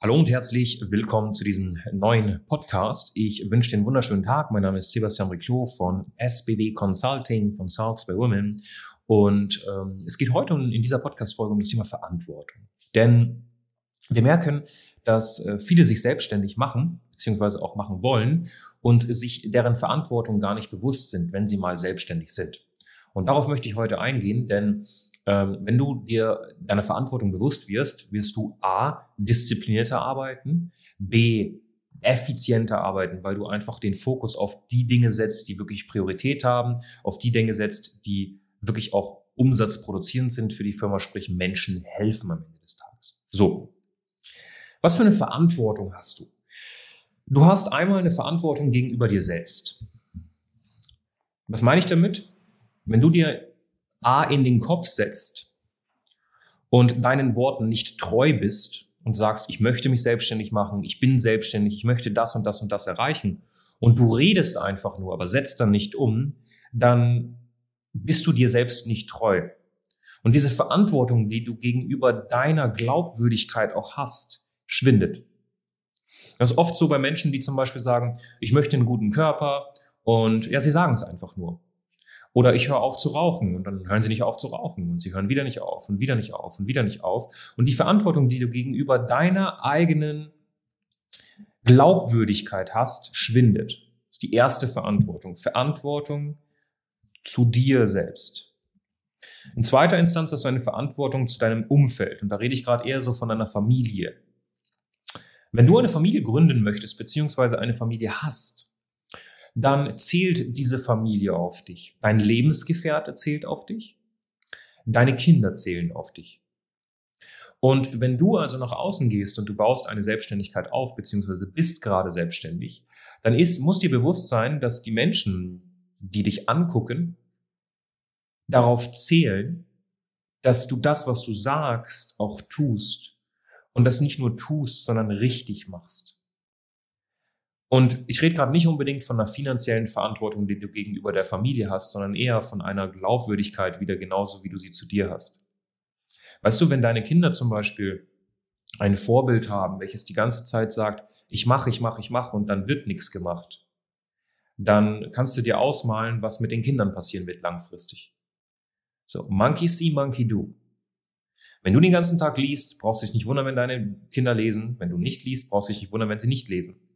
Hallo und herzlich willkommen zu diesem neuen Podcast. Ich wünsche dir einen wunderschönen Tag. Mein Name ist Sebastian Riclot von SBW Consulting von Sales by Women. Und ähm, es geht heute in dieser Podcast-Folge um das Thema Verantwortung. Denn wir merken, dass äh, viele sich selbstständig machen, beziehungsweise auch machen wollen und sich deren Verantwortung gar nicht bewusst sind, wenn sie mal selbstständig sind. Und darauf möchte ich heute eingehen, denn wenn du dir deiner Verantwortung bewusst wirst, wirst du A, disziplinierter arbeiten, B, effizienter arbeiten, weil du einfach den Fokus auf die Dinge setzt, die wirklich Priorität haben, auf die Dinge setzt, die wirklich auch umsatzproduzierend sind für die Firma, sprich Menschen helfen am Ende des Tages. So. Was für eine Verantwortung hast du? Du hast einmal eine Verantwortung gegenüber dir selbst. Was meine ich damit? Wenn du dir A in den Kopf setzt und deinen Worten nicht treu bist und sagst, ich möchte mich selbstständig machen, ich bin selbstständig, ich möchte das und das und das erreichen und du redest einfach nur, aber setzt dann nicht um, dann bist du dir selbst nicht treu. Und diese Verantwortung, die du gegenüber deiner Glaubwürdigkeit auch hast, schwindet. Das ist oft so bei Menschen, die zum Beispiel sagen, ich möchte einen guten Körper und ja, sie sagen es einfach nur. Oder ich höre auf zu rauchen und dann hören sie nicht auf zu rauchen und sie hören wieder nicht auf und wieder nicht auf und wieder nicht auf. Und die Verantwortung, die du gegenüber deiner eigenen Glaubwürdigkeit hast, schwindet. Das ist die erste Verantwortung. Verantwortung zu dir selbst. In zweiter Instanz hast du eine Verantwortung zu deinem Umfeld. Und da rede ich gerade eher so von einer Familie. Wenn du eine Familie gründen möchtest, beziehungsweise eine Familie hast, dann zählt diese Familie auf dich. Dein Lebensgefährte zählt auf dich. Deine Kinder zählen auf dich. Und wenn du also nach außen gehst und du baust eine Selbstständigkeit auf, beziehungsweise bist gerade selbstständig, dann ist, muss dir bewusst sein, dass die Menschen, die dich angucken, darauf zählen, dass du das, was du sagst, auch tust. Und das nicht nur tust, sondern richtig machst. Und ich rede gerade nicht unbedingt von einer finanziellen Verantwortung, die du gegenüber der Familie hast, sondern eher von einer Glaubwürdigkeit wieder genauso, wie du sie zu dir hast. Weißt du, wenn deine Kinder zum Beispiel ein Vorbild haben, welches die ganze Zeit sagt, ich mache, ich mache, ich mache und dann wird nichts gemacht, dann kannst du dir ausmalen, was mit den Kindern passieren wird langfristig. So, monkey see, monkey do. Wenn du den ganzen Tag liest, brauchst du dich nicht wundern, wenn deine Kinder lesen. Wenn du nicht liest, brauchst du dich nicht wundern, wenn sie nicht lesen.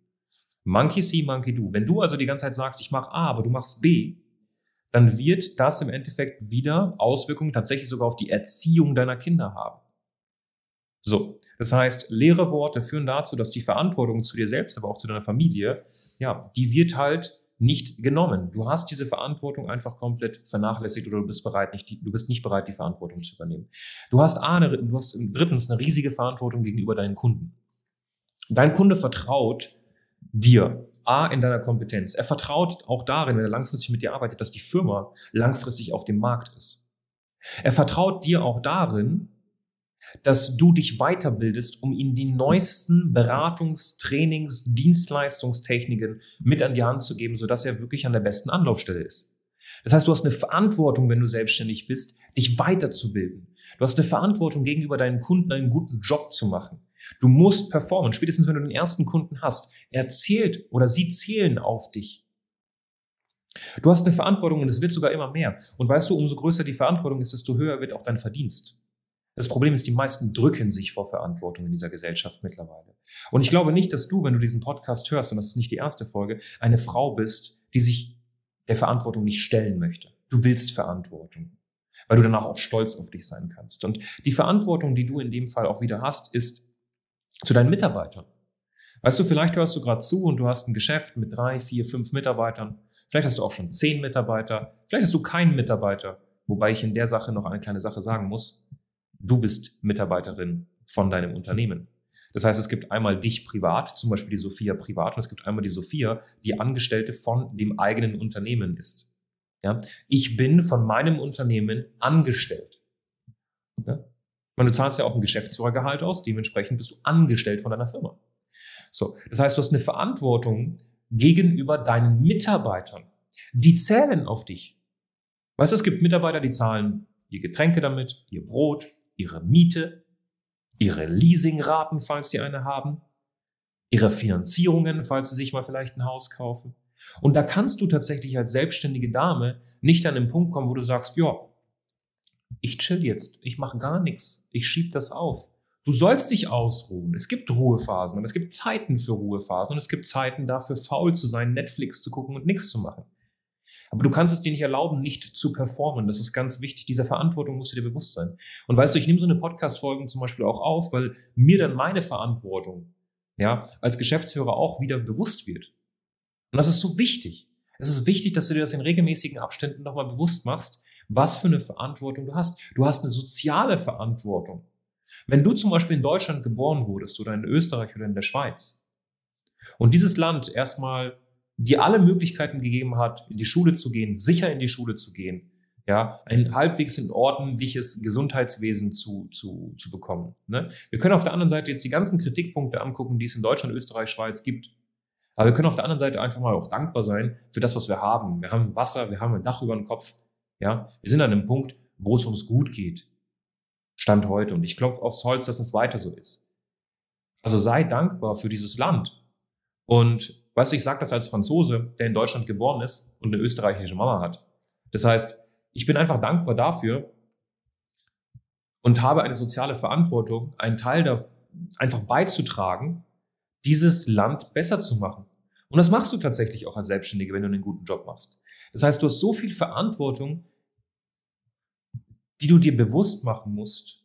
Monkey see, monkey do. Wenn du also die ganze Zeit sagst, ich mache A, aber du machst B, dann wird das im Endeffekt wieder Auswirkungen tatsächlich sogar auf die Erziehung deiner Kinder haben. So, das heißt, leere Worte führen dazu, dass die Verantwortung zu dir selbst, aber auch zu deiner Familie, ja, die wird halt nicht genommen. Du hast diese Verantwortung einfach komplett vernachlässigt oder du bist bereit, nicht, du bist nicht bereit, die Verantwortung zu übernehmen. Du hast, A, eine, du hast drittens eine riesige Verantwortung gegenüber deinen Kunden. Dein Kunde vertraut dir. A, in deiner Kompetenz. Er vertraut auch darin, wenn er langfristig mit dir arbeitet, dass die Firma langfristig auf dem Markt ist. Er vertraut dir auch darin, dass du dich weiterbildest, um ihm die neuesten Beratungs-, Trainings-, Dienstleistungstechniken mit an die Hand zu geben, sodass er wirklich an der besten Anlaufstelle ist. Das heißt, du hast eine Verantwortung, wenn du selbstständig bist, dich weiterzubilden. Du hast eine Verantwortung gegenüber deinen Kunden, einen guten Job zu machen. Du musst performen. Spätestens wenn du den ersten Kunden hast, er zählt oder sie zählen auf dich. Du hast eine Verantwortung und es wird sogar immer mehr. Und weißt du, umso größer die Verantwortung ist, desto höher wird auch dein Verdienst. Das Problem ist, die meisten drücken sich vor Verantwortung in dieser Gesellschaft mittlerweile. Und ich glaube nicht, dass du, wenn du diesen Podcast hörst, und das ist nicht die erste Folge, eine Frau bist, die sich der Verantwortung nicht stellen möchte. Du willst Verantwortung, weil du danach auch stolz auf dich sein kannst. Und die Verantwortung, die du in dem Fall auch wieder hast, ist zu deinen Mitarbeitern. Weißt du, vielleicht hörst du gerade zu und du hast ein Geschäft mit drei, vier, fünf Mitarbeitern. Vielleicht hast du auch schon zehn Mitarbeiter. Vielleicht hast du keinen Mitarbeiter. Wobei ich in der Sache noch eine kleine Sache sagen muss. Du bist Mitarbeiterin von deinem Unternehmen. Das heißt, es gibt einmal dich privat, zum Beispiel die Sophia privat, und es gibt einmal die Sophia, die Angestellte von dem eigenen Unternehmen ist. Ja? Ich bin von meinem Unternehmen angestellt. Ja? Meine, du zahlst ja auch ein Geschäftsführergehalt aus, dementsprechend bist du angestellt von deiner Firma. So, das heißt, du hast eine Verantwortung gegenüber deinen Mitarbeitern. Die zählen auf dich. Weißt du, es gibt Mitarbeiter, die zahlen ihr Getränke damit, ihr Brot, ihre Miete, ihre Leasingraten, falls sie eine haben, ihre Finanzierungen, falls sie sich mal vielleicht ein Haus kaufen. Und da kannst du tatsächlich als selbstständige Dame nicht an den Punkt kommen, wo du sagst, ja, ich chill jetzt, ich mache gar nichts, ich schieb das auf. Du sollst dich ausruhen. Es gibt Ruhephasen, aber es gibt Zeiten für Ruhephasen und es gibt Zeiten dafür, faul zu sein, Netflix zu gucken und nichts zu machen. Aber du kannst es dir nicht erlauben, nicht zu performen. Das ist ganz wichtig. Dieser Verantwortung musst du dir bewusst sein. Und weißt du, ich nehme so eine Podcast-Folgen zum Beispiel auch auf, weil mir dann meine Verantwortung, ja, als Geschäftsführer auch wieder bewusst wird. Und das ist so wichtig. Es ist wichtig, dass du dir das in regelmäßigen Abständen nochmal bewusst machst, was für eine Verantwortung du hast. Du hast eine soziale Verantwortung. Wenn du zum Beispiel in Deutschland geboren wurdest oder in Österreich oder in der Schweiz und dieses Land erstmal dir alle Möglichkeiten gegeben hat, in die Schule zu gehen, sicher in die Schule zu gehen, ja, ein halbwegs in ordentliches Gesundheitswesen zu, zu, zu bekommen. Ne? Wir können auf der anderen Seite jetzt die ganzen Kritikpunkte angucken, die es in Deutschland, Österreich, Schweiz gibt. Aber wir können auf der anderen Seite einfach mal auch dankbar sein für das, was wir haben. Wir haben Wasser, wir haben ein Dach über dem Kopf. Ja, wir sind an einem Punkt, wo es uns gut geht. Stand heute. Und ich klopfe aufs Holz, dass es weiter so ist. Also sei dankbar für dieses Land. Und weißt du, ich sage das als Franzose, der in Deutschland geboren ist und eine österreichische Mama hat. Das heißt, ich bin einfach dankbar dafür und habe eine soziale Verantwortung, einen Teil da einfach beizutragen, dieses Land besser zu machen. Und das machst du tatsächlich auch als Selbstständige, wenn du einen guten Job machst. Das heißt, du hast so viel Verantwortung, die du dir bewusst machen musst.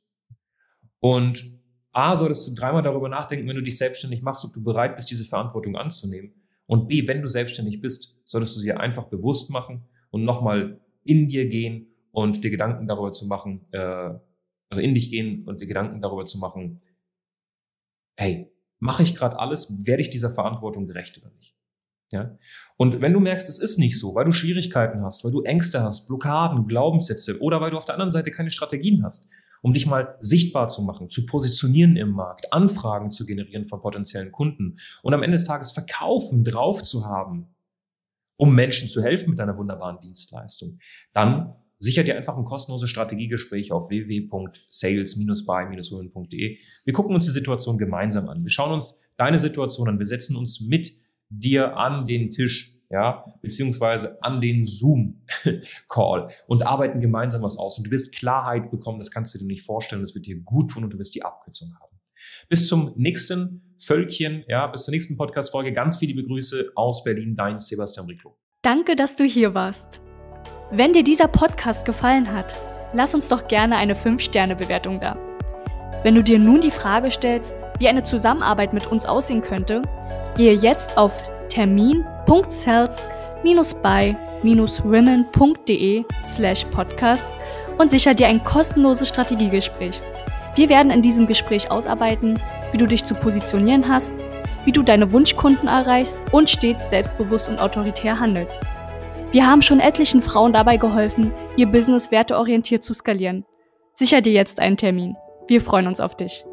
Und A, solltest du dreimal darüber nachdenken, wenn du dich selbstständig machst, ob du bereit bist, diese Verantwortung anzunehmen. Und B, wenn du selbstständig bist, solltest du sie einfach bewusst machen und nochmal in dir gehen und dir Gedanken darüber zu machen, äh, also in dich gehen und dir Gedanken darüber zu machen, hey, mache ich gerade alles, werde ich dieser Verantwortung gerecht oder nicht? Ja? Und wenn du merkst, es ist nicht so, weil du Schwierigkeiten hast, weil du Ängste hast, Blockaden, Glaubenssätze oder weil du auf der anderen Seite keine Strategien hast, um dich mal sichtbar zu machen, zu positionieren im Markt, Anfragen zu generieren von potenziellen Kunden und am Ende des Tages Verkaufen drauf zu haben, um Menschen zu helfen mit deiner wunderbaren Dienstleistung, dann sicher dir einfach ein kostenloses Strategiegespräch auf www.sales-by-women.de. Wir gucken uns die Situation gemeinsam an. Wir schauen uns deine Situation an. Wir setzen uns mit dir an den Tisch, ja, beziehungsweise an den Zoom-Call und arbeiten gemeinsam was aus. Und du wirst Klarheit bekommen, das kannst du dir nicht vorstellen, das wird dir gut tun und du wirst die Abkürzung haben. Bis zum nächsten Völkchen, ja, bis zur nächsten Podcast-Folge. Ganz viele Grüße aus Berlin, dein Sebastian Riclo. Danke, dass du hier warst. Wenn dir dieser Podcast gefallen hat, lass uns doch gerne eine 5-Sterne-Bewertung da. Wenn du dir nun die Frage stellst, wie eine Zusammenarbeit mit uns aussehen könnte, Gehe jetzt auf termin.cells-by-women.de slash podcast und sicher dir ein kostenloses Strategiegespräch. Wir werden in diesem Gespräch ausarbeiten, wie du dich zu positionieren hast, wie du deine Wunschkunden erreichst und stets selbstbewusst und autoritär handelst. Wir haben schon etlichen Frauen dabei geholfen, ihr Business werteorientiert zu skalieren. Sicher dir jetzt einen Termin. Wir freuen uns auf dich.